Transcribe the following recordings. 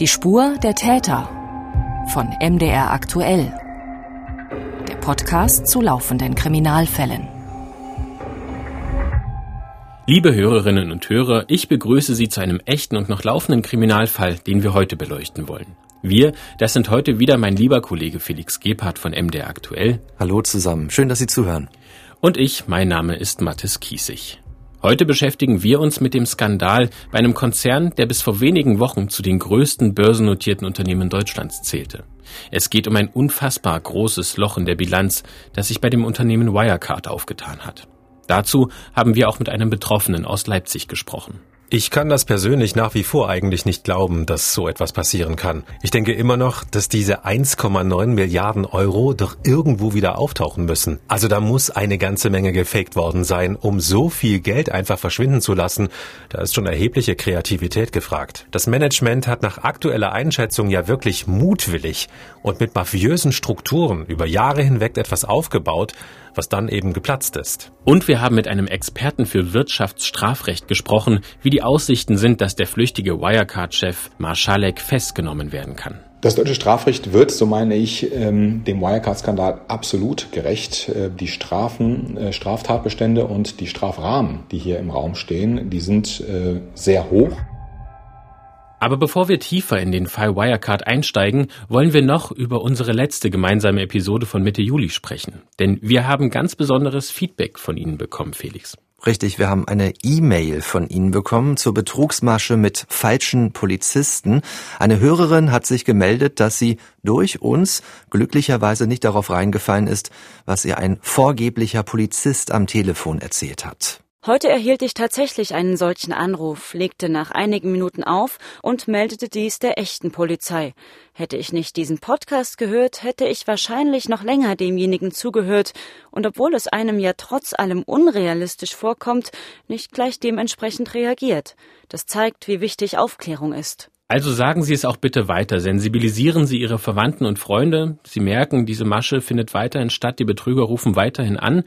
Die Spur der Täter von MDR aktuell. Der Podcast zu laufenden Kriminalfällen. Liebe Hörerinnen und Hörer, ich begrüße Sie zu einem echten und noch laufenden Kriminalfall, den wir heute beleuchten wollen. Wir, das sind heute wieder mein lieber Kollege Felix Gebhardt von MDR aktuell. Hallo zusammen, schön, dass Sie zuhören. Und ich, mein Name ist Mathis Kiesig. Heute beschäftigen wir uns mit dem Skandal bei einem Konzern, der bis vor wenigen Wochen zu den größten börsennotierten Unternehmen Deutschlands zählte. Es geht um ein unfassbar großes Loch in der Bilanz, das sich bei dem Unternehmen Wirecard aufgetan hat. Dazu haben wir auch mit einem Betroffenen aus Leipzig gesprochen. Ich kann das persönlich nach wie vor eigentlich nicht glauben, dass so etwas passieren kann. Ich denke immer noch, dass diese 1,9 Milliarden Euro doch irgendwo wieder auftauchen müssen. Also da muss eine ganze Menge gefaked worden sein, um so viel Geld einfach verschwinden zu lassen. Da ist schon erhebliche Kreativität gefragt. Das Management hat nach aktueller Einschätzung ja wirklich mutwillig und mit mafiösen Strukturen über Jahre hinweg etwas aufgebaut, was dann eben geplatzt ist. Und wir haben mit einem Experten für Wirtschaftsstrafrecht gesprochen, wie die Aussichten sind, dass der flüchtige Wirecard-Chef Marschalek festgenommen werden kann. Das deutsche Strafrecht wird, so meine ich, ähm, dem Wirecard-Skandal absolut gerecht. Äh, die Strafen, äh, Straftatbestände und die Strafrahmen, die hier im Raum stehen, die sind äh, sehr hoch. Aber bevor wir tiefer in den Fall Wirecard einsteigen, wollen wir noch über unsere letzte gemeinsame Episode von Mitte Juli sprechen. Denn wir haben ganz besonderes Feedback von Ihnen bekommen, Felix. Richtig, wir haben eine E-Mail von Ihnen bekommen zur Betrugsmasche mit falschen Polizisten. Eine Hörerin hat sich gemeldet, dass sie durch uns glücklicherweise nicht darauf reingefallen ist, was ihr ein vorgeblicher Polizist am Telefon erzählt hat. Heute erhielt ich tatsächlich einen solchen Anruf, legte nach einigen Minuten auf und meldete dies der echten Polizei. Hätte ich nicht diesen Podcast gehört, hätte ich wahrscheinlich noch länger demjenigen zugehört und obwohl es einem ja trotz allem unrealistisch vorkommt, nicht gleich dementsprechend reagiert. Das zeigt, wie wichtig Aufklärung ist. Also sagen Sie es auch bitte weiter. Sensibilisieren Sie Ihre Verwandten und Freunde. Sie merken, diese Masche findet weiterhin statt. Die Betrüger rufen weiterhin an.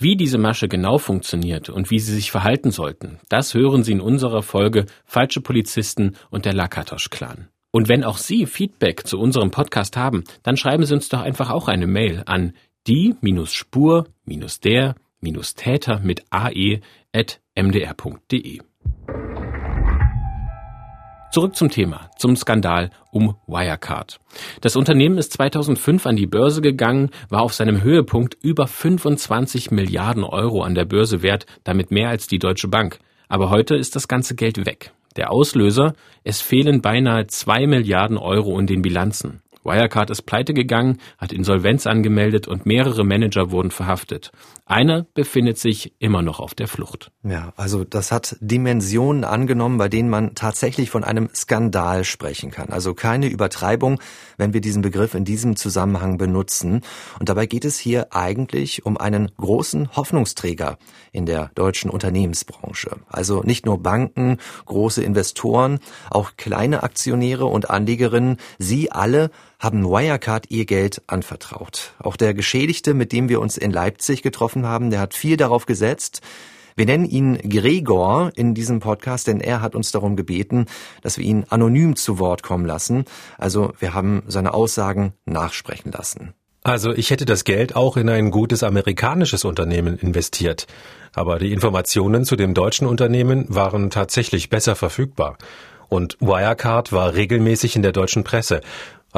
Wie diese Masche genau funktioniert und wie Sie sich verhalten sollten, das hören Sie in unserer Folge Falsche Polizisten und der Lakatosch-Clan. Und wenn auch Sie Feedback zu unserem Podcast haben, dann schreiben Sie uns doch einfach auch eine Mail an die-spur-der-täter mit ae.mdr.de. Zurück zum Thema, zum Skandal um Wirecard. Das Unternehmen ist 2005 an die Börse gegangen, war auf seinem Höhepunkt über 25 Milliarden Euro an der Börse wert, damit mehr als die Deutsche Bank. Aber heute ist das ganze Geld weg. Der Auslöser, es fehlen beinahe zwei Milliarden Euro in den Bilanzen. Wirecard ist pleite gegangen, hat Insolvenz angemeldet und mehrere Manager wurden verhaftet. Einer befindet sich immer noch auf der Flucht. Ja, also das hat Dimensionen angenommen, bei denen man tatsächlich von einem Skandal sprechen kann. Also keine Übertreibung, wenn wir diesen Begriff in diesem Zusammenhang benutzen. Und dabei geht es hier eigentlich um einen großen Hoffnungsträger in der deutschen Unternehmensbranche. Also nicht nur Banken, große Investoren, auch kleine Aktionäre und Anlegerinnen, sie alle haben Wirecard ihr Geld anvertraut. Auch der Geschädigte, mit dem wir uns in Leipzig getroffen haben, der hat viel darauf gesetzt. Wir nennen ihn Gregor in diesem Podcast, denn er hat uns darum gebeten, dass wir ihn anonym zu Wort kommen lassen. Also wir haben seine Aussagen nachsprechen lassen. Also ich hätte das Geld auch in ein gutes amerikanisches Unternehmen investiert. Aber die Informationen zu dem deutschen Unternehmen waren tatsächlich besser verfügbar. Und Wirecard war regelmäßig in der deutschen Presse.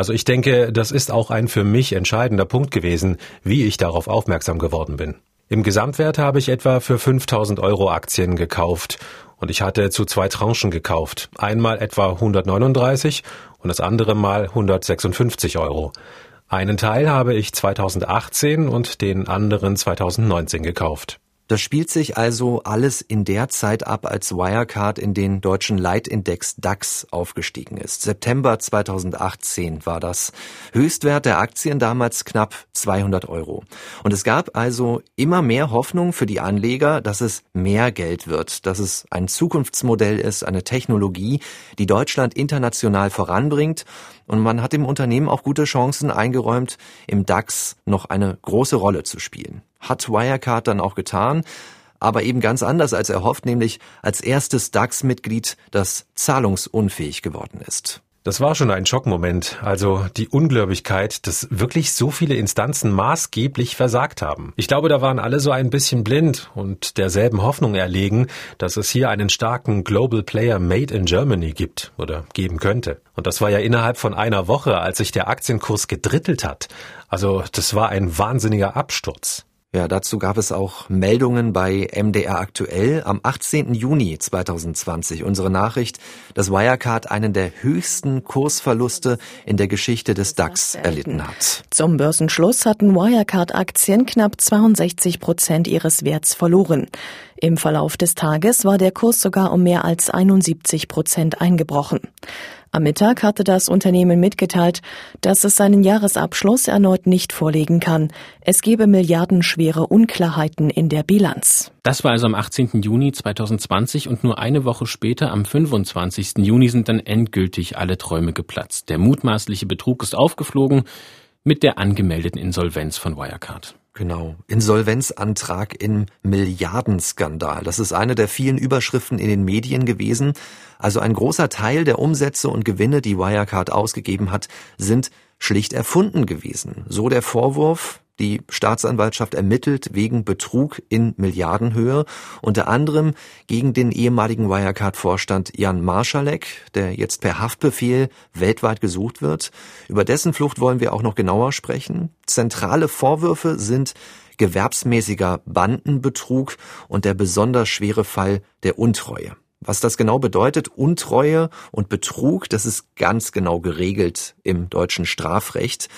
Also ich denke, das ist auch ein für mich entscheidender Punkt gewesen, wie ich darauf aufmerksam geworden bin. Im Gesamtwert habe ich etwa für 5000 Euro Aktien gekauft und ich hatte zu zwei Tranchen gekauft. Einmal etwa 139 und das andere Mal 156 Euro. Einen Teil habe ich 2018 und den anderen 2019 gekauft. Das spielt sich also alles in der Zeit ab, als Wirecard in den deutschen Leitindex DAX aufgestiegen ist. September 2018 war das. Höchstwert der Aktien damals knapp 200 Euro. Und es gab also immer mehr Hoffnung für die Anleger, dass es mehr Geld wird, dass es ein Zukunftsmodell ist, eine Technologie, die Deutschland international voranbringt. Und man hat dem Unternehmen auch gute Chancen eingeräumt, im DAX noch eine große Rolle zu spielen hat Wirecard dann auch getan, aber eben ganz anders als erhofft, nämlich als erstes DAX-Mitglied, das zahlungsunfähig geworden ist. Das war schon ein Schockmoment, also die Ungläubigkeit, dass wirklich so viele Instanzen maßgeblich versagt haben. Ich glaube, da waren alle so ein bisschen blind und derselben Hoffnung erlegen, dass es hier einen starken Global Player Made in Germany gibt oder geben könnte. Und das war ja innerhalb von einer Woche, als sich der Aktienkurs gedrittelt hat. Also das war ein wahnsinniger Absturz. Ja, dazu gab es auch Meldungen bei MDR aktuell am 18. Juni 2020. Unsere Nachricht, dass Wirecard einen der höchsten Kursverluste in der Geschichte des DAX erlitten hat. Zum Börsenschluss hatten Wirecard-Aktien knapp 62 Prozent ihres Werts verloren. Im Verlauf des Tages war der Kurs sogar um mehr als 71 Prozent eingebrochen. Am Mittag hatte das Unternehmen mitgeteilt, dass es seinen Jahresabschluss erneut nicht vorlegen kann. Es gebe milliardenschwere Unklarheiten in der Bilanz. Das war also am 18. Juni 2020 und nur eine Woche später, am 25. Juni, sind dann endgültig alle Träume geplatzt. Der mutmaßliche Betrug ist aufgeflogen mit der angemeldeten Insolvenz von Wirecard. Genau. Insolvenzantrag im Milliardenskandal. Das ist eine der vielen Überschriften in den Medien gewesen. Also ein großer Teil der Umsätze und Gewinne, die Wirecard ausgegeben hat, sind schlicht erfunden gewesen. So der Vorwurf, die Staatsanwaltschaft ermittelt wegen Betrug in Milliardenhöhe, unter anderem gegen den ehemaligen Wirecard-Vorstand Jan Marschalek, der jetzt per Haftbefehl weltweit gesucht wird. Über dessen Flucht wollen wir auch noch genauer sprechen. Zentrale Vorwürfe sind gewerbsmäßiger Bandenbetrug und der besonders schwere Fall der Untreue. Was das genau bedeutet, Untreue und Betrug, das ist ganz genau geregelt im deutschen Strafrecht.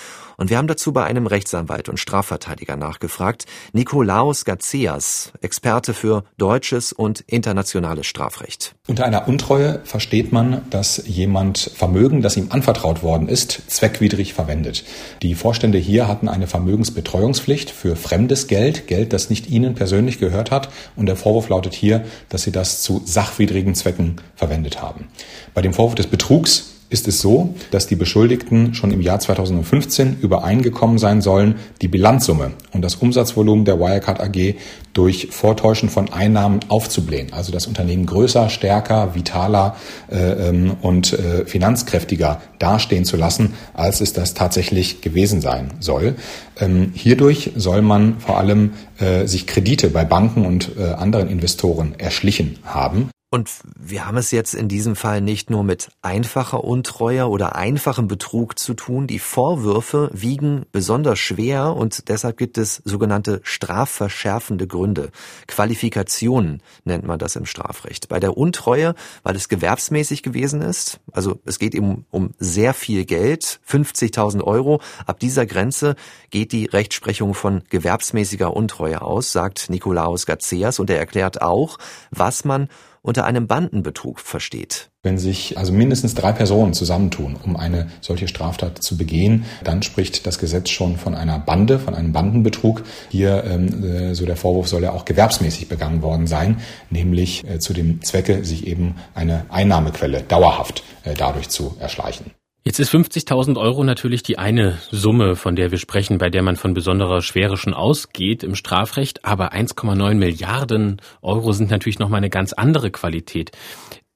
Und wir haben dazu bei einem Rechtsanwalt und Strafverteidiger nachgefragt, Nikolaus Gazeas, Experte für deutsches und internationales Strafrecht. Unter einer Untreue versteht man, dass jemand Vermögen, das ihm anvertraut worden ist, zweckwidrig verwendet. Die Vorstände hier hatten eine Vermögensbetreuungspflicht für fremdes Geld, Geld, das nicht ihnen persönlich gehört hat. Und der Vorwurf lautet hier, dass sie das zu sachwidrigen Zwecken verwendet haben. Bei dem Vorwurf des Betrugs ist es so, dass die Beschuldigten schon im Jahr 2015 übereingekommen sein sollen, die Bilanzsumme und das Umsatzvolumen der Wirecard AG durch Vortäuschen von Einnahmen aufzublähen. Also das Unternehmen größer, stärker, vitaler äh, ähm, und äh, finanzkräftiger dastehen zu lassen, als es das tatsächlich gewesen sein soll. Ähm, hierdurch soll man vor allem äh, sich Kredite bei Banken und äh, anderen Investoren erschlichen haben. Und wir haben es jetzt in diesem Fall nicht nur mit einfacher Untreue oder einfachem Betrug zu tun. Die Vorwürfe wiegen besonders schwer und deshalb gibt es sogenannte strafverschärfende Gründe. Qualifikationen nennt man das im Strafrecht. Bei der Untreue, weil es gewerbsmäßig gewesen ist, also es geht eben um sehr viel Geld, 50.000 Euro. Ab dieser Grenze geht die Rechtsprechung von gewerbsmäßiger Untreue aus, sagt Nikolaus Gazeas und er erklärt auch, was man unter einem Bandenbetrug versteht. Wenn sich also mindestens drei Personen zusammentun, um eine solche Straftat zu begehen, dann spricht das Gesetz schon von einer Bande, von einem Bandenbetrug. Hier, ähm, äh, so der Vorwurf, soll ja auch gewerbsmäßig begangen worden sein, nämlich äh, zu dem Zwecke, sich eben eine Einnahmequelle dauerhaft äh, dadurch zu erschleichen. Jetzt ist 50.000 Euro natürlich die eine Summe, von der wir sprechen, bei der man von besonderer Schwere schon ausgeht im Strafrecht. Aber 1,9 Milliarden Euro sind natürlich nochmal eine ganz andere Qualität.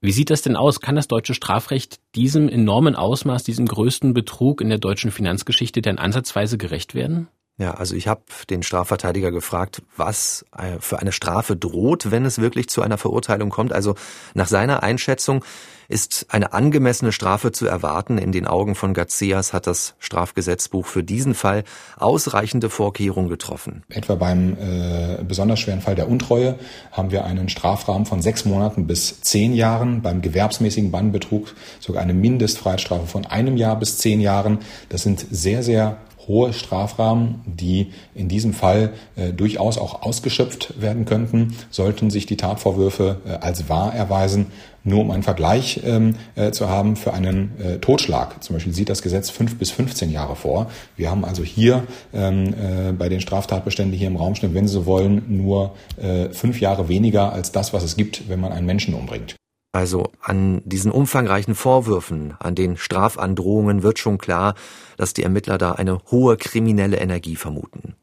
Wie sieht das denn aus? Kann das deutsche Strafrecht diesem enormen Ausmaß, diesem größten Betrug in der deutschen Finanzgeschichte denn ansatzweise gerecht werden? Ja, also ich habe den Strafverteidiger gefragt, was äh, für eine Strafe droht, wenn es wirklich zu einer Verurteilung kommt. Also nach seiner Einschätzung ist eine angemessene Strafe zu erwarten. In den Augen von Gazeas hat das Strafgesetzbuch für diesen Fall ausreichende Vorkehrungen getroffen. Etwa beim äh, besonders schweren Fall der Untreue haben wir einen Strafrahmen von sechs Monaten bis zehn Jahren. Beim gewerbsmäßigen Bannbetrug sogar eine Mindestfreiheitsstrafe von einem Jahr bis zehn Jahren. Das sind sehr, sehr hohe Strafrahmen, die in diesem Fall äh, durchaus auch ausgeschöpft werden könnten, sollten sich die Tatvorwürfe äh, als wahr erweisen. Nur um einen Vergleich ähm, äh, zu haben für einen äh, Totschlag. Zum Beispiel sieht das Gesetz fünf bis 15 Jahre vor. Wir haben also hier ähm, äh, bei den Straftatbeständen, hier im Raum stehen, wenn Sie so wollen, nur äh, fünf Jahre weniger als das, was es gibt, wenn man einen Menschen umbringt. Also an diesen umfangreichen Vorwürfen, an den Strafandrohungen wird schon klar, dass die Ermittler da eine hohe kriminelle Energie vermuten.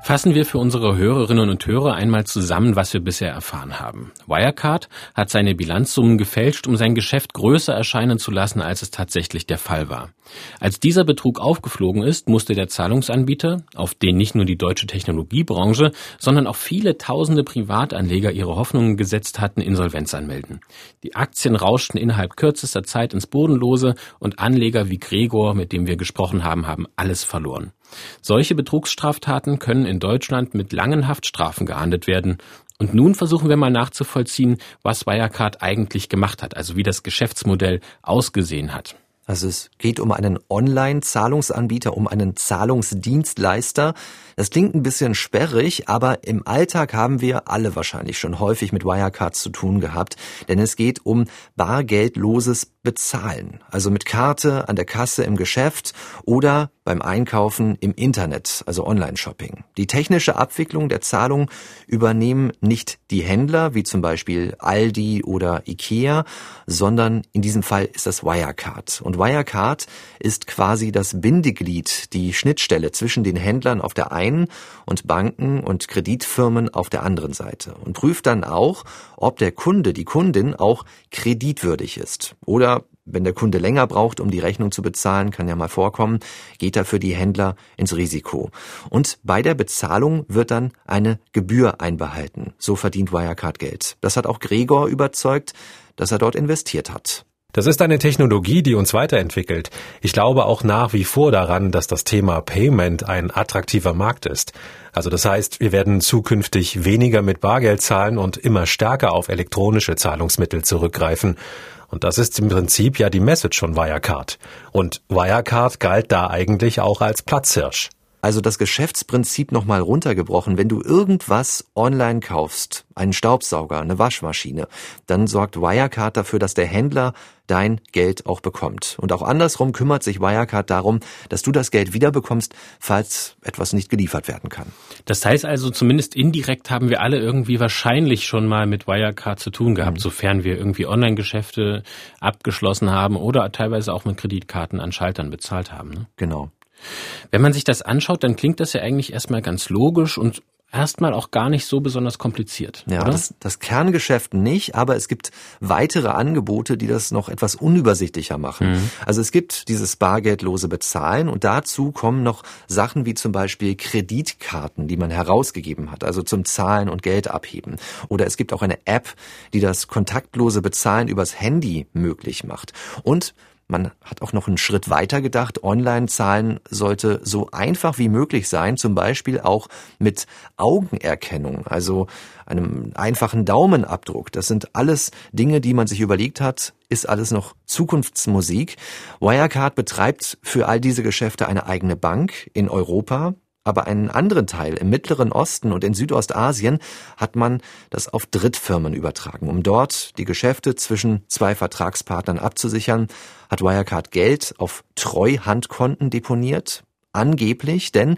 Fassen wir für unsere Hörerinnen und Hörer einmal zusammen, was wir bisher erfahren haben. Wirecard hat seine Bilanzsummen gefälscht, um sein Geschäft größer erscheinen zu lassen, als es tatsächlich der Fall war. Als dieser Betrug aufgeflogen ist, musste der Zahlungsanbieter, auf den nicht nur die deutsche Technologiebranche, sondern auch viele tausende Privatanleger ihre Hoffnungen gesetzt hatten, Insolvenz anmelden. Die Aktien rauschten innerhalb kürzester Zeit ins Bodenlose und Anleger wie Gregor, mit dem wir gesprochen haben, haben alles verloren. Solche Betrugsstraftaten können in Deutschland mit langen Haftstrafen geahndet werden. Und nun versuchen wir mal nachzuvollziehen, was Wirecard eigentlich gemacht hat, also wie das Geschäftsmodell ausgesehen hat. Also es geht um einen Online-Zahlungsanbieter, um einen Zahlungsdienstleister. Das klingt ein bisschen sperrig, aber im Alltag haben wir alle wahrscheinlich schon häufig mit Wirecards zu tun gehabt, denn es geht um bargeldloses bezahlen. Also mit Karte an der Kasse im Geschäft oder beim Einkaufen im Internet, also Online-Shopping. Die technische Abwicklung der Zahlung übernehmen nicht die Händler, wie zum Beispiel Aldi oder Ikea, sondern in diesem Fall ist das Wirecard. Und Wirecard ist quasi das Bindeglied, die Schnittstelle zwischen den Händlern auf der einen und Banken und Kreditfirmen auf der anderen Seite und prüft dann auch, ob der Kunde, die Kundin auch kreditwürdig ist oder wenn der Kunde länger braucht, um die Rechnung zu bezahlen, kann ja mal vorkommen, geht er für die Händler ins Risiko. Und bei der Bezahlung wird dann eine Gebühr einbehalten. So verdient Wirecard Geld. Das hat auch Gregor überzeugt, dass er dort investiert hat. Das ist eine Technologie, die uns weiterentwickelt. Ich glaube auch nach wie vor daran, dass das Thema Payment ein attraktiver Markt ist. Also das heißt, wir werden zukünftig weniger mit Bargeld zahlen und immer stärker auf elektronische Zahlungsmittel zurückgreifen. Und das ist im Prinzip ja die Message von Wirecard. Und Wirecard galt da eigentlich auch als Platzhirsch. Also das Geschäftsprinzip nochmal runtergebrochen. Wenn du irgendwas online kaufst, einen Staubsauger, eine Waschmaschine, dann sorgt Wirecard dafür, dass der Händler dein Geld auch bekommt. Und auch andersrum kümmert sich Wirecard darum, dass du das Geld wiederbekommst, falls etwas nicht geliefert werden kann. Das heißt also, zumindest indirekt haben wir alle irgendwie wahrscheinlich schon mal mit Wirecard zu tun gehabt, mhm. sofern wir irgendwie Online-Geschäfte abgeschlossen haben oder teilweise auch mit Kreditkarten an Schaltern bezahlt haben. Ne? Genau. Wenn man sich das anschaut, dann klingt das ja eigentlich erstmal ganz logisch und erstmal auch gar nicht so besonders kompliziert. Ja, Das, das Kerngeschäft nicht, aber es gibt weitere Angebote, die das noch etwas unübersichtlicher machen. Mhm. Also es gibt dieses bargeldlose Bezahlen und dazu kommen noch Sachen wie zum Beispiel Kreditkarten, die man herausgegeben hat, also zum Zahlen und Geld abheben. Oder es gibt auch eine App, die das kontaktlose Bezahlen übers Handy möglich macht. Und man hat auch noch einen Schritt weiter gedacht. Online-Zahlen sollte so einfach wie möglich sein, zum Beispiel auch mit Augenerkennung, also einem einfachen Daumenabdruck. Das sind alles Dinge, die man sich überlegt hat, ist alles noch Zukunftsmusik. Wirecard betreibt für all diese Geschäfte eine eigene Bank in Europa aber einen anderen Teil im Mittleren Osten und in Südostasien hat man das auf Drittfirmen übertragen. Um dort die Geschäfte zwischen zwei Vertragspartnern abzusichern, hat Wirecard Geld auf Treuhandkonten deponiert. Angeblich, denn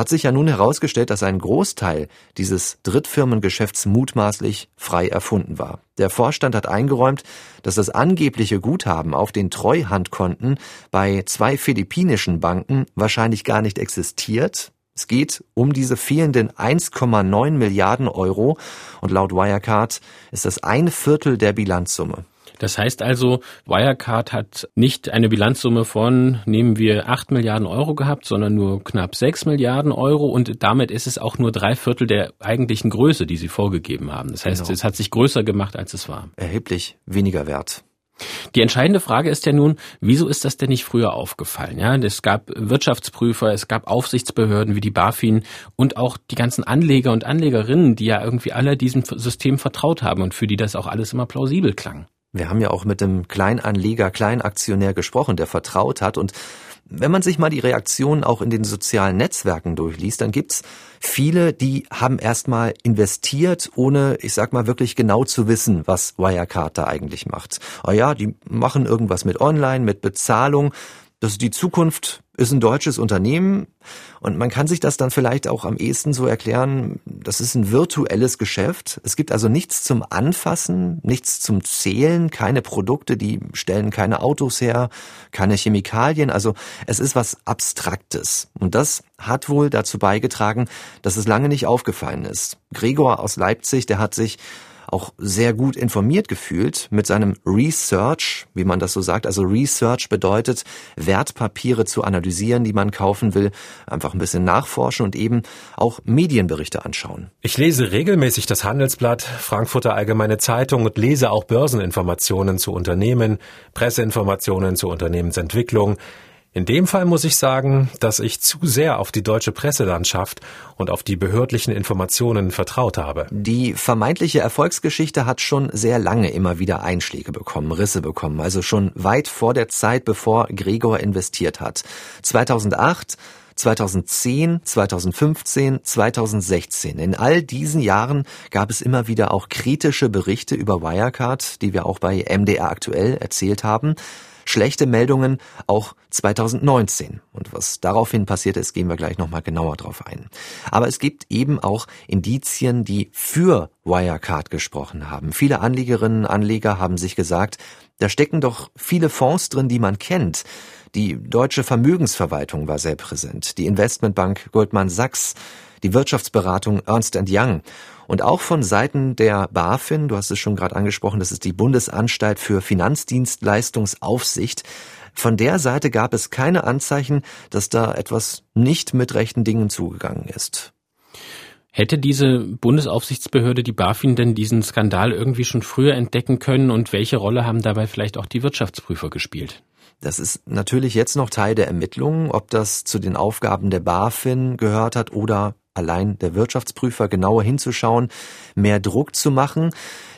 hat sich ja nun herausgestellt, dass ein Großteil dieses Drittfirmengeschäfts mutmaßlich frei erfunden war. Der Vorstand hat eingeräumt, dass das angebliche Guthaben auf den Treuhandkonten bei zwei philippinischen Banken wahrscheinlich gar nicht existiert, es geht um diese fehlenden 1,9 Milliarden Euro und laut Wirecard ist das ein Viertel der Bilanzsumme. Das heißt also, Wirecard hat nicht eine Bilanzsumme von, nehmen wir 8 Milliarden Euro gehabt, sondern nur knapp 6 Milliarden Euro und damit ist es auch nur drei Viertel der eigentlichen Größe, die sie vorgegeben haben. Das heißt, genau. es hat sich größer gemacht, als es war. Erheblich weniger wert. Die entscheidende Frage ist ja nun, wieso ist das denn nicht früher aufgefallen? Ja, es gab Wirtschaftsprüfer, es gab Aufsichtsbehörden wie die BaFin und auch die ganzen Anleger und Anlegerinnen, die ja irgendwie alle diesem System vertraut haben und für die das auch alles immer plausibel klang. Wir haben ja auch mit dem Kleinanleger, Kleinaktionär gesprochen, der vertraut hat und wenn man sich mal die Reaktionen auch in den sozialen Netzwerken durchliest, dann gibt's viele, die haben erstmal investiert, ohne, ich sag mal, wirklich genau zu wissen, was Wirecard da eigentlich macht. Oh ja, die machen irgendwas mit Online, mit Bezahlung. Das ist die Zukunft, ist ein deutsches Unternehmen und man kann sich das dann vielleicht auch am ehesten so erklären, das ist ein virtuelles Geschäft. Es gibt also nichts zum Anfassen, nichts zum Zählen, keine Produkte, die stellen keine Autos her, keine Chemikalien, also es ist was Abstraktes. Und das hat wohl dazu beigetragen, dass es lange nicht aufgefallen ist. Gregor aus Leipzig, der hat sich auch sehr gut informiert gefühlt mit seinem Research, wie man das so sagt. Also Research bedeutet, Wertpapiere zu analysieren, die man kaufen will, einfach ein bisschen nachforschen und eben auch Medienberichte anschauen. Ich lese regelmäßig das Handelsblatt, Frankfurter Allgemeine Zeitung und lese auch Börseninformationen zu Unternehmen, Presseinformationen zur Unternehmensentwicklung. In dem Fall muss ich sagen, dass ich zu sehr auf die deutsche Presselandschaft und auf die behördlichen Informationen vertraut habe. Die vermeintliche Erfolgsgeschichte hat schon sehr lange immer wieder Einschläge bekommen, Risse bekommen, also schon weit vor der Zeit, bevor Gregor investiert hat. 2008 2010, 2015, 2016. In all diesen Jahren gab es immer wieder auch kritische Berichte über Wirecard, die wir auch bei MDR aktuell erzählt haben schlechte Meldungen auch 2019. Und was daraufhin passiert ist, gehen wir gleich nochmal genauer drauf ein. Aber es gibt eben auch Indizien, die für Wirecard gesprochen haben. Viele Anlegerinnen und Anleger haben sich gesagt, da stecken doch viele Fonds drin, die man kennt. Die deutsche Vermögensverwaltung war sehr präsent, die Investmentbank Goldman Sachs, die Wirtschaftsberatung Ernst Young und auch von Seiten der BaFin, du hast es schon gerade angesprochen, das ist die Bundesanstalt für Finanzdienstleistungsaufsicht, von der Seite gab es keine Anzeichen, dass da etwas nicht mit rechten Dingen zugegangen ist. Hätte diese Bundesaufsichtsbehörde, die BaFin, denn diesen Skandal irgendwie schon früher entdecken können und welche Rolle haben dabei vielleicht auch die Wirtschaftsprüfer gespielt? Das ist natürlich jetzt noch Teil der Ermittlungen, ob das zu den Aufgaben der BaFin gehört hat oder allein der Wirtschaftsprüfer genauer hinzuschauen, mehr Druck zu machen.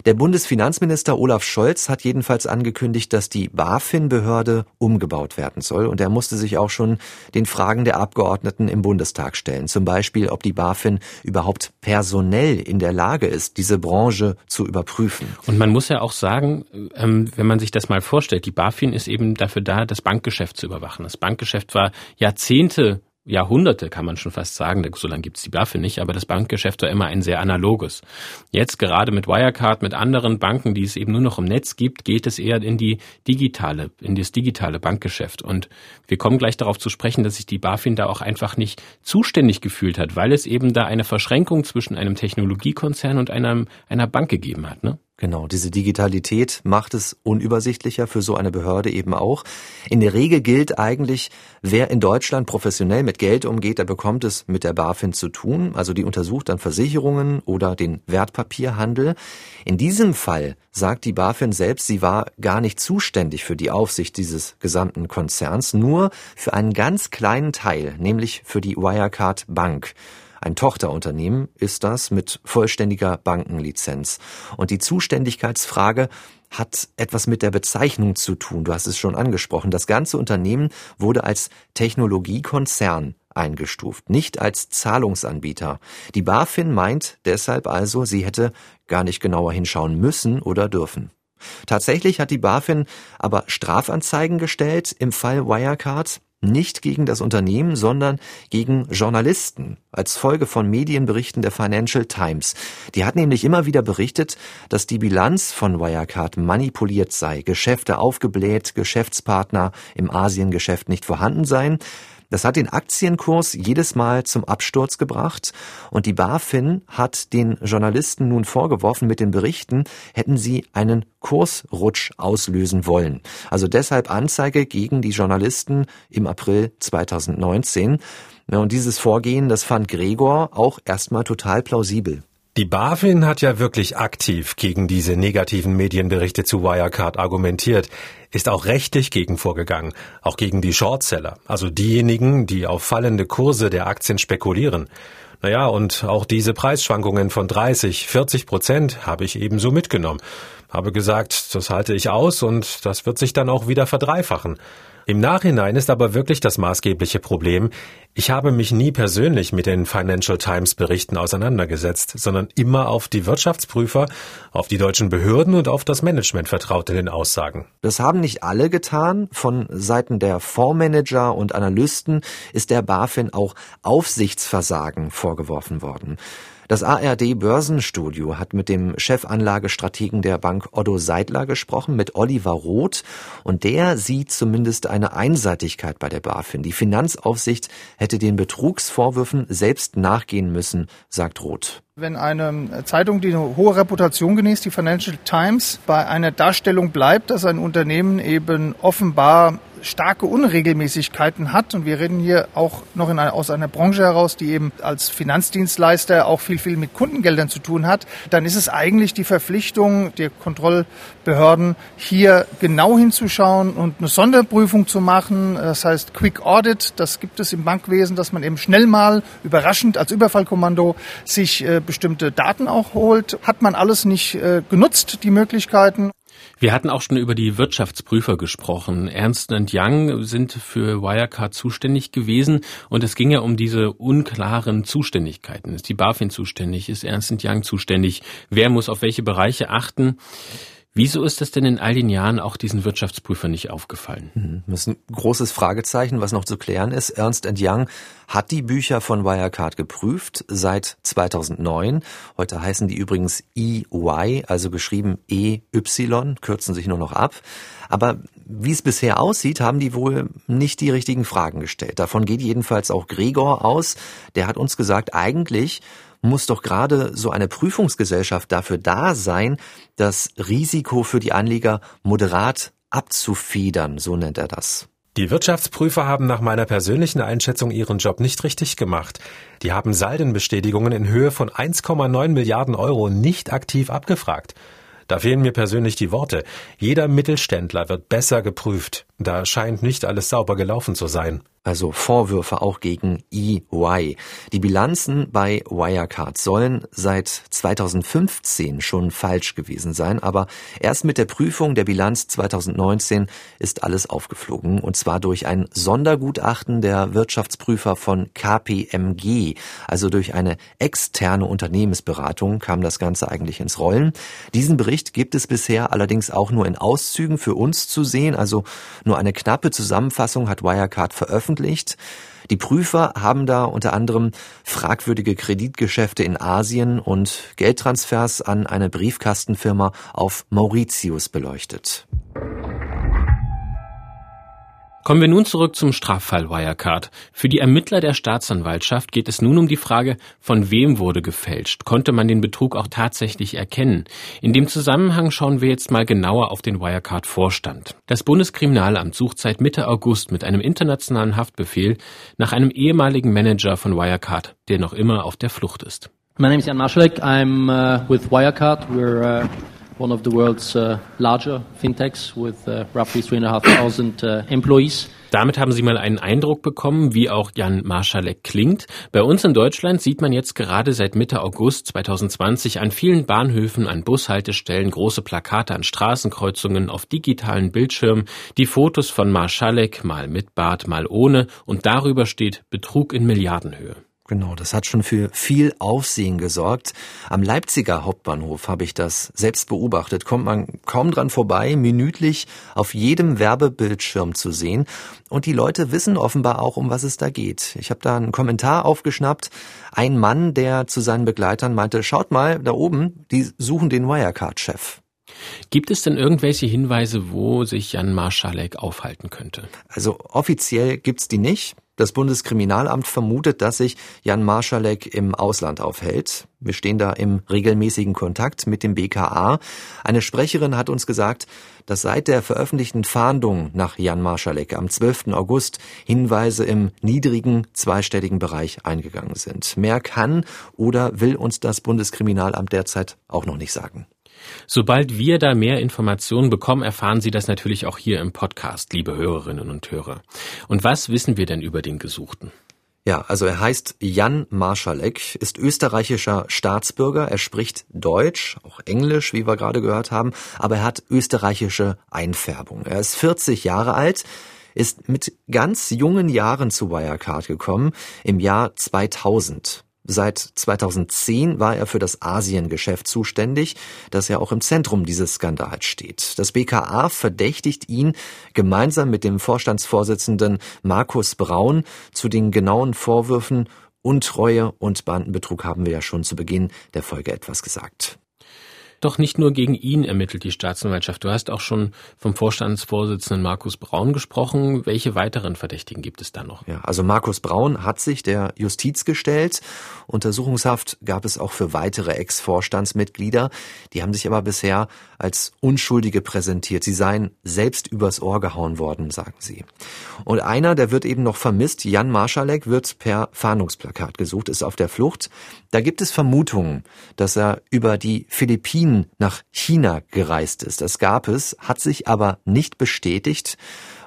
Der Bundesfinanzminister Olaf Scholz hat jedenfalls angekündigt, dass die BaFin-Behörde umgebaut werden soll. Und er musste sich auch schon den Fragen der Abgeordneten im Bundestag stellen. Zum Beispiel, ob die BaFin überhaupt personell in der Lage ist, diese Branche zu überprüfen. Und man muss ja auch sagen, ähm, wenn man sich das mal vorstellt, die BaFin ist eben dafür da, das Bankgeschäft zu überwachen. Das Bankgeschäft war Jahrzehnte Jahrhunderte kann man schon fast sagen, so lange gibt's die BaFin nicht, aber das Bankgeschäft war immer ein sehr analoges. Jetzt gerade mit Wirecard, mit anderen Banken, die es eben nur noch im Netz gibt, geht es eher in die digitale, in das digitale Bankgeschäft. Und wir kommen gleich darauf zu sprechen, dass sich die BaFin da auch einfach nicht zuständig gefühlt hat, weil es eben da eine Verschränkung zwischen einem Technologiekonzern und einer, einer Bank gegeben hat. Ne? Genau, diese Digitalität macht es unübersichtlicher für so eine Behörde eben auch. In der Regel gilt eigentlich, wer in Deutschland professionell mit Geld umgeht, der bekommt es mit der BaFin zu tun. Also die untersucht dann Versicherungen oder den Wertpapierhandel. In diesem Fall sagt die BaFin selbst, sie war gar nicht zuständig für die Aufsicht dieses gesamten Konzerns, nur für einen ganz kleinen Teil, nämlich für die Wirecard Bank. Ein Tochterunternehmen ist das mit vollständiger Bankenlizenz. Und die Zuständigkeitsfrage hat etwas mit der Bezeichnung zu tun. Du hast es schon angesprochen. Das ganze Unternehmen wurde als Technologiekonzern eingestuft, nicht als Zahlungsanbieter. Die BaFin meint deshalb also, sie hätte gar nicht genauer hinschauen müssen oder dürfen. Tatsächlich hat die BaFin aber Strafanzeigen gestellt im Fall Wirecard nicht gegen das Unternehmen, sondern gegen Journalisten als Folge von Medienberichten der Financial Times. Die hat nämlich immer wieder berichtet, dass die Bilanz von Wirecard manipuliert sei, Geschäfte aufgebläht, Geschäftspartner im Asiengeschäft nicht vorhanden seien. Das hat den Aktienkurs jedes Mal zum Absturz gebracht und die BaFin hat den Journalisten nun vorgeworfen, mit den Berichten hätten sie einen Kursrutsch auslösen wollen. Also deshalb Anzeige gegen die Journalisten im April 2019. Und dieses Vorgehen, das fand Gregor auch erstmal total plausibel. Die BaFin hat ja wirklich aktiv gegen diese negativen Medienberichte zu Wirecard argumentiert, ist auch rechtlich gegen vorgegangen, auch gegen die Shortseller, also diejenigen, die auf fallende Kurse der Aktien spekulieren. Naja, und auch diese Preisschwankungen von 30, 40 Prozent habe ich ebenso mitgenommen. habe gesagt, das halte ich aus und das wird sich dann auch wieder verdreifachen. Im Nachhinein ist aber wirklich das maßgebliche Problem, ich habe mich nie persönlich mit den Financial Times Berichten auseinandergesetzt, sondern immer auf die Wirtschaftsprüfer, auf die deutschen Behörden und auf das Management vertraut in den Aussagen. Das haben nicht alle getan. Von Seiten der Fondsmanager und Analysten ist der BaFin auch Aufsichtsversagen vorgeworfen worden. Das ARD Börsenstudio hat mit dem Chefanlagestrategen der Bank Otto Seidler gesprochen, mit Oliver Roth, und der sieht zumindest eine Einseitigkeit bei der BaFin. Die Finanzaufsicht hätte den Betrugsvorwürfen selbst nachgehen müssen, sagt Roth. Wenn eine Zeitung, die eine hohe Reputation genießt, die Financial Times, bei einer Darstellung bleibt, dass ein Unternehmen eben offenbar starke Unregelmäßigkeiten hat. Und wir reden hier auch noch in einer, aus einer Branche heraus, die eben als Finanzdienstleister auch viel, viel mit Kundengeldern zu tun hat. Dann ist es eigentlich die Verpflichtung der Kontrollbehörden, hier genau hinzuschauen und eine Sonderprüfung zu machen. Das heißt Quick Audit. Das gibt es im Bankwesen, dass man eben schnell mal überraschend als Überfallkommando sich äh, bestimmte Daten auch holt. Hat man alles nicht äh, genutzt, die Möglichkeiten. Wir hatten auch schon über die Wirtschaftsprüfer gesprochen. Ernst Young sind für Wirecard zuständig gewesen und es ging ja um diese unklaren Zuständigkeiten. Ist die BaFin zuständig? Ist Ernst Young zuständig? Wer muss auf welche Bereiche achten? Wieso ist das denn in all den Jahren auch diesen Wirtschaftsprüfern nicht aufgefallen? Hm, das ist ein großes Fragezeichen, was noch zu klären ist. Ernst Young hat die Bücher von Wirecard geprüft seit 2009. Heute heißen die übrigens EY, also geschrieben EY, kürzen sich nur noch ab. Aber wie es bisher aussieht, haben die wohl nicht die richtigen Fragen gestellt. Davon geht jedenfalls auch Gregor aus. Der hat uns gesagt, eigentlich muss doch gerade so eine Prüfungsgesellschaft dafür da sein, das Risiko für die Anleger moderat abzufedern, so nennt er das. Die Wirtschaftsprüfer haben nach meiner persönlichen Einschätzung ihren Job nicht richtig gemacht. Die haben Saldenbestätigungen in Höhe von 1,9 Milliarden Euro nicht aktiv abgefragt. Da fehlen mir persönlich die Worte. Jeder Mittelständler wird besser geprüft. Da scheint nicht alles sauber gelaufen zu sein also Vorwürfe auch gegen EY. Die Bilanzen bei Wirecard sollen seit 2015 schon falsch gewesen sein, aber erst mit der Prüfung der Bilanz 2019 ist alles aufgeflogen und zwar durch ein Sondergutachten der Wirtschaftsprüfer von KPMG, also durch eine externe Unternehmensberatung kam das Ganze eigentlich ins Rollen. Diesen Bericht gibt es bisher allerdings auch nur in Auszügen für uns zu sehen, also nur eine knappe Zusammenfassung hat Wirecard veröffentlicht veröffentlicht. Die Prüfer haben da unter anderem fragwürdige Kreditgeschäfte in Asien und Geldtransfers an eine Briefkastenfirma auf Mauritius beleuchtet. Kommen wir nun zurück zum Straffall Wirecard. Für die Ermittler der Staatsanwaltschaft geht es nun um die Frage, von wem wurde gefälscht? Konnte man den Betrug auch tatsächlich erkennen? In dem Zusammenhang schauen wir jetzt mal genauer auf den Wirecard-Vorstand. Das Bundeskriminalamt sucht seit Mitte August mit einem internationalen Haftbefehl nach einem ehemaligen Manager von Wirecard, der noch immer auf der Flucht ist. My name is Jan Marschalek. I'm uh, with Wirecard. We're uh one of the world's uh, larger fintechs with uh, roughly 3,500 uh, employees. Damit haben Sie mal einen Eindruck bekommen, wie auch Jan Marschalek klingt. Bei uns in Deutschland sieht man jetzt gerade seit Mitte August 2020 an vielen Bahnhöfen, an Bushaltestellen, große Plakate an Straßenkreuzungen auf digitalen Bildschirmen, die Fotos von Marschalek, mal mit Bart, mal ohne, und darüber steht Betrug in Milliardenhöhe. Genau, das hat schon für viel Aufsehen gesorgt. Am Leipziger Hauptbahnhof habe ich das selbst beobachtet. Kommt man kaum dran vorbei, minütlich auf jedem Werbebildschirm zu sehen. Und die Leute wissen offenbar auch, um was es da geht. Ich habe da einen Kommentar aufgeschnappt. Ein Mann, der zu seinen Begleitern meinte, schaut mal, da oben, die suchen den Wirecard-Chef. Gibt es denn irgendwelche Hinweise, wo sich Jan Marschalek aufhalten könnte? Also offiziell gibt's die nicht. Das Bundeskriminalamt vermutet, dass sich Jan Marschalek im Ausland aufhält. Wir stehen da im regelmäßigen Kontakt mit dem BKA. Eine Sprecherin hat uns gesagt, dass seit der veröffentlichten Fahndung nach Jan Marschalek am 12. August Hinweise im niedrigen zweistelligen Bereich eingegangen sind. Mehr kann oder will uns das Bundeskriminalamt derzeit auch noch nicht sagen. Sobald wir da mehr Informationen bekommen, erfahren Sie das natürlich auch hier im Podcast, liebe Hörerinnen und Hörer. Und was wissen wir denn über den Gesuchten? Ja, also er heißt Jan Marschalek, ist österreichischer Staatsbürger, er spricht Deutsch, auch Englisch, wie wir gerade gehört haben, aber er hat österreichische Einfärbung. Er ist 40 Jahre alt, ist mit ganz jungen Jahren zu Wirecard gekommen, im Jahr 2000. Seit 2010 war er für das Asiengeschäft zuständig, das ja auch im Zentrum dieses Skandals steht. Das BKA verdächtigt ihn gemeinsam mit dem Vorstandsvorsitzenden Markus Braun zu den genauen Vorwürfen Untreue und Bandenbetrug haben wir ja schon zu Beginn der Folge etwas gesagt. Doch nicht nur gegen ihn ermittelt die Staatsanwaltschaft. Du hast auch schon vom Vorstandsvorsitzenden Markus Braun gesprochen. Welche weiteren Verdächtigen gibt es da noch? Ja, also Markus Braun hat sich der Justiz gestellt. Untersuchungshaft gab es auch für weitere Ex-Vorstandsmitglieder. Die haben sich aber bisher als Unschuldige präsentiert. Sie seien selbst übers Ohr gehauen worden, sagen sie. Und einer, der wird eben noch vermisst, Jan Marschalek, wird per Fahndungsplakat gesucht, ist auf der Flucht. Da gibt es Vermutungen, dass er über die Philippinen nach China gereist ist. Das gab es, hat sich aber nicht bestätigt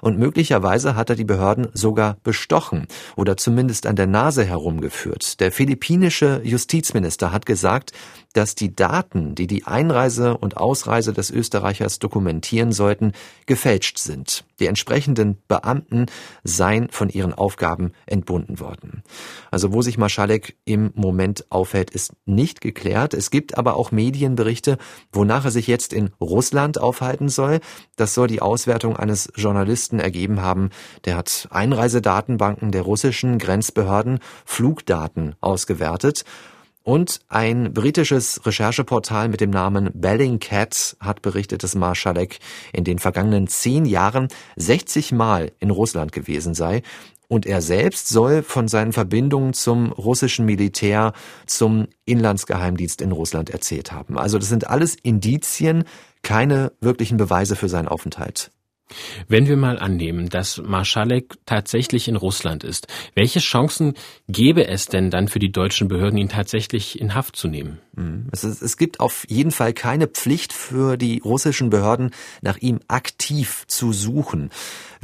und möglicherweise hat er die Behörden sogar bestochen oder zumindest an der Nase herumgeführt. Der philippinische Justizminister hat gesagt, dass die Daten, die die Einreise und Ausreise des Österreichers dokumentieren sollten, gefälscht sind. Die entsprechenden Beamten seien von ihren Aufgaben entbunden worden. Also wo sich Marschalek im Moment aufhält, ist nicht geklärt. Es gibt aber auch Medienberichte, wonach er sich jetzt in Russland aufhalten soll. Das soll die Auswertung eines Journalisten ergeben haben. Der hat Einreisedatenbanken der russischen Grenzbehörden Flugdaten ausgewertet und ein britisches Rechercheportal mit dem Namen Bellingcat hat berichtet, dass Marschalek in den vergangenen zehn Jahren 60 Mal in Russland gewesen sei. Und er selbst soll von seinen Verbindungen zum russischen Militär, zum Inlandsgeheimdienst in Russland erzählt haben. Also das sind alles Indizien, keine wirklichen Beweise für seinen Aufenthalt. Wenn wir mal annehmen, dass Marschalek tatsächlich in Russland ist, welche Chancen gäbe es denn dann für die deutschen Behörden, ihn tatsächlich in Haft zu nehmen? Mhm. Es, gibt auf jeden Fall keine Pflicht für die russischen Behörden, nach ihm aktiv zu suchen.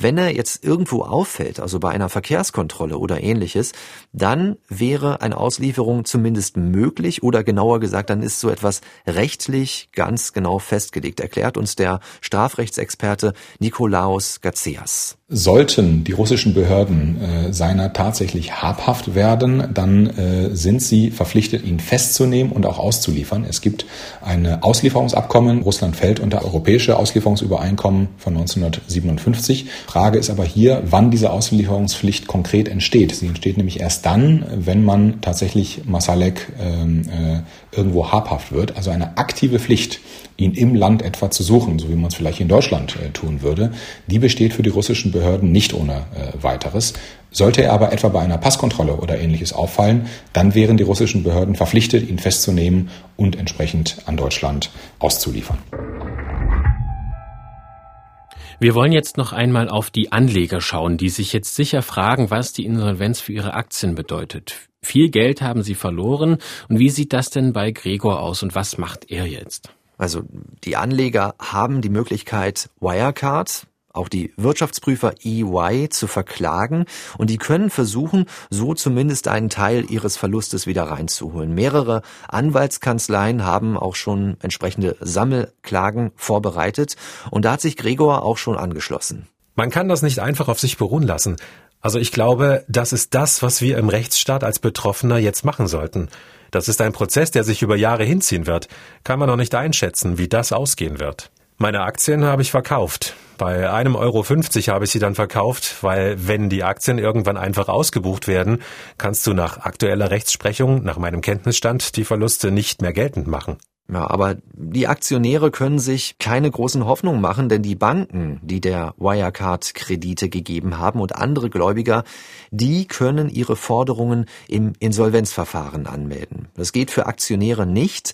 Wenn er jetzt irgendwo auffällt, also bei einer Verkehrskontrolle oder ähnliches, dann wäre eine Auslieferung zumindest möglich oder genauer gesagt, dann ist so etwas rechtlich ganz genau festgelegt, erklärt uns der Strafrechtsexperte Nikolaos Gazeas. Sollten die russischen Behörden äh, seiner tatsächlich habhaft werden, dann äh, sind sie verpflichtet, ihn festzunehmen und auch auszuliefern. Es gibt ein Auslieferungsabkommen. Russland fällt unter europäische Auslieferungsübereinkommen von 1957. Frage ist aber hier, wann diese Auslieferungspflicht konkret entsteht. Sie entsteht nämlich erst dann, wenn man tatsächlich Masalek ähm, äh, irgendwo habhaft wird. Also eine aktive Pflicht, ihn im Land etwa zu suchen, so wie man es vielleicht in Deutschland äh, tun würde, die besteht für die russischen Behörden nicht ohne äh, weiteres. Sollte er aber etwa bei einer Passkontrolle oder ähnliches auffallen, dann wären die russischen Behörden verpflichtet, ihn festzunehmen und entsprechend an Deutschland auszuliefern. Wir wollen jetzt noch einmal auf die Anleger schauen, die sich jetzt sicher fragen, was die Insolvenz für ihre Aktien bedeutet. Viel Geld haben sie verloren. Und wie sieht das denn bei Gregor aus und was macht er jetzt? Also die Anleger haben die Möglichkeit, Wirecard, auch die Wirtschaftsprüfer EY zu verklagen und die können versuchen, so zumindest einen Teil ihres Verlustes wieder reinzuholen. Mehrere Anwaltskanzleien haben auch schon entsprechende Sammelklagen vorbereitet und da hat sich Gregor auch schon angeschlossen. Man kann das nicht einfach auf sich beruhen lassen. Also ich glaube, das ist das, was wir im Rechtsstaat als Betroffener jetzt machen sollten. Das ist ein Prozess, der sich über Jahre hinziehen wird. Kann man noch nicht einschätzen, wie das ausgehen wird. Meine Aktien habe ich verkauft. Bei einem Euro 50 habe ich sie dann verkauft, weil wenn die Aktien irgendwann einfach ausgebucht werden, kannst du nach aktueller Rechtsprechung, nach meinem Kenntnisstand, die Verluste nicht mehr geltend machen. Ja, aber die Aktionäre können sich keine großen Hoffnungen machen, denn die Banken, die der Wirecard-Kredite gegeben haben und andere Gläubiger, die können ihre Forderungen im Insolvenzverfahren anmelden. Das geht für Aktionäre nicht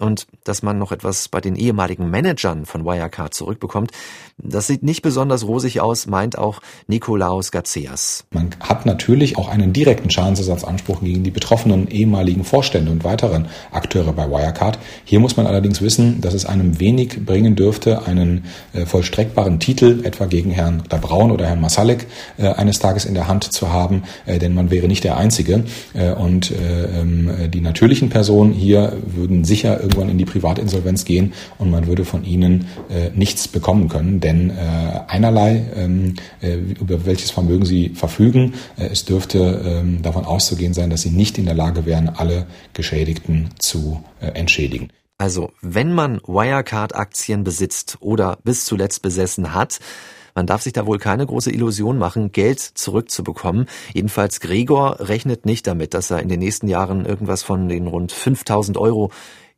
und dass man noch etwas bei den ehemaligen Managern von Wirecard zurückbekommt, das sieht nicht besonders rosig aus, meint auch Nikolaus Gazeas. Man hat natürlich auch einen direkten Schadensersatzanspruch gegen die betroffenen ehemaligen Vorstände und weiteren Akteure bei Wirecard. Hier muss man allerdings wissen, dass es einem wenig bringen dürfte, einen äh, vollstreckbaren Titel etwa gegen Herrn Braun oder Herrn Masalek äh, eines Tages in der Hand zu haben, äh, denn man wäre nicht der Einzige. Äh, und äh, ähm, die natürlichen Personen hier würden sicher irgendwann in die Privatinsolvenz gehen und man würde von ihnen äh, nichts bekommen können, denn äh, einerlei, ähm, äh, über welches Vermögen sie verfügen, äh, es dürfte ähm, davon auszugehen sein, dass sie nicht in der Lage wären, alle Geschädigten zu äh, entschädigen. Also, wenn man Wirecard-Aktien besitzt oder bis zuletzt besessen hat, man darf sich da wohl keine große Illusion machen, Geld zurückzubekommen. Jedenfalls Gregor rechnet nicht damit, dass er in den nächsten Jahren irgendwas von den rund 5000 Euro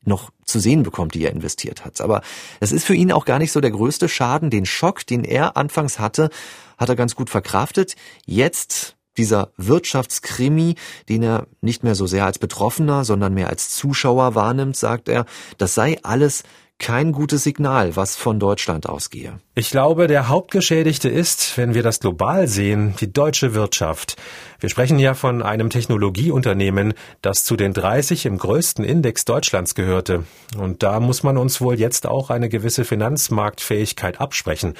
noch zu sehen bekommt, die er investiert hat. Aber es ist für ihn auch gar nicht so der größte Schaden. Den Schock, den er anfangs hatte, hat er ganz gut verkraftet. Jetzt dieser Wirtschaftskrimi, den er nicht mehr so sehr als Betroffener, sondern mehr als Zuschauer wahrnimmt, sagt er, das sei alles kein gutes Signal, was von Deutschland ausgehe. Ich glaube, der Hauptgeschädigte ist, wenn wir das global sehen, die deutsche Wirtschaft. Wir sprechen ja von einem Technologieunternehmen, das zu den 30 im größten Index Deutschlands gehörte. Und da muss man uns wohl jetzt auch eine gewisse Finanzmarktfähigkeit absprechen.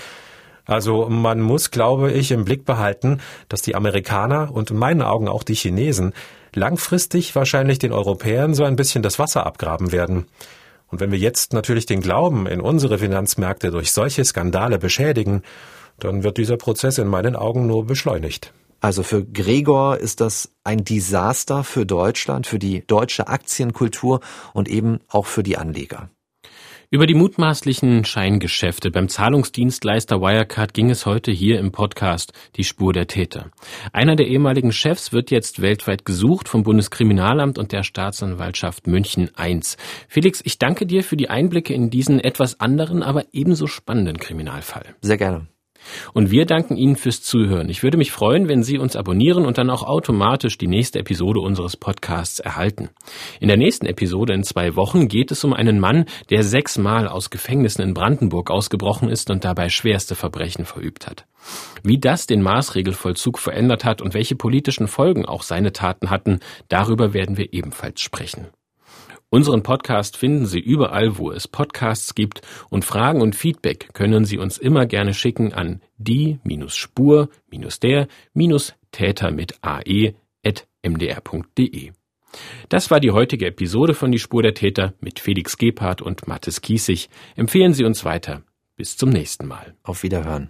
Also man muss, glaube ich, im Blick behalten, dass die Amerikaner und in meinen Augen auch die Chinesen langfristig wahrscheinlich den Europäern so ein bisschen das Wasser abgraben werden. Und wenn wir jetzt natürlich den Glauben in unsere Finanzmärkte durch solche Skandale beschädigen, dann wird dieser Prozess in meinen Augen nur beschleunigt. Also für Gregor ist das ein Desaster für Deutschland, für die deutsche Aktienkultur und eben auch für die Anleger. Über die mutmaßlichen Scheingeschäfte beim Zahlungsdienstleister Wirecard ging es heute hier im Podcast Die Spur der Täter. Einer der ehemaligen Chefs wird jetzt weltweit gesucht vom Bundeskriminalamt und der Staatsanwaltschaft München I. Felix, ich danke dir für die Einblicke in diesen etwas anderen, aber ebenso spannenden Kriminalfall. Sehr gerne. Und wir danken Ihnen fürs Zuhören. Ich würde mich freuen, wenn Sie uns abonnieren und dann auch automatisch die nächste Episode unseres Podcasts erhalten. In der nächsten Episode in zwei Wochen geht es um einen Mann, der sechsmal aus Gefängnissen in Brandenburg ausgebrochen ist und dabei schwerste Verbrechen verübt hat. Wie das den Maßregelvollzug verändert hat und welche politischen Folgen auch seine Taten hatten, darüber werden wir ebenfalls sprechen. Unseren Podcast finden Sie überall, wo es Podcasts gibt und Fragen und Feedback können Sie uns immer gerne schicken an die-spur-der-täter mit ae.mdr.de. Das war die heutige Episode von Die Spur der Täter mit Felix Gebhardt und Mathis Kiesig. Empfehlen Sie uns weiter. Bis zum nächsten Mal. Auf Wiederhören.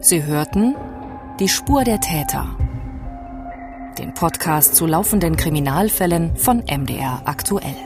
Sie hörten Die Spur der Täter den Podcast zu laufenden Kriminalfällen von MDR aktuell.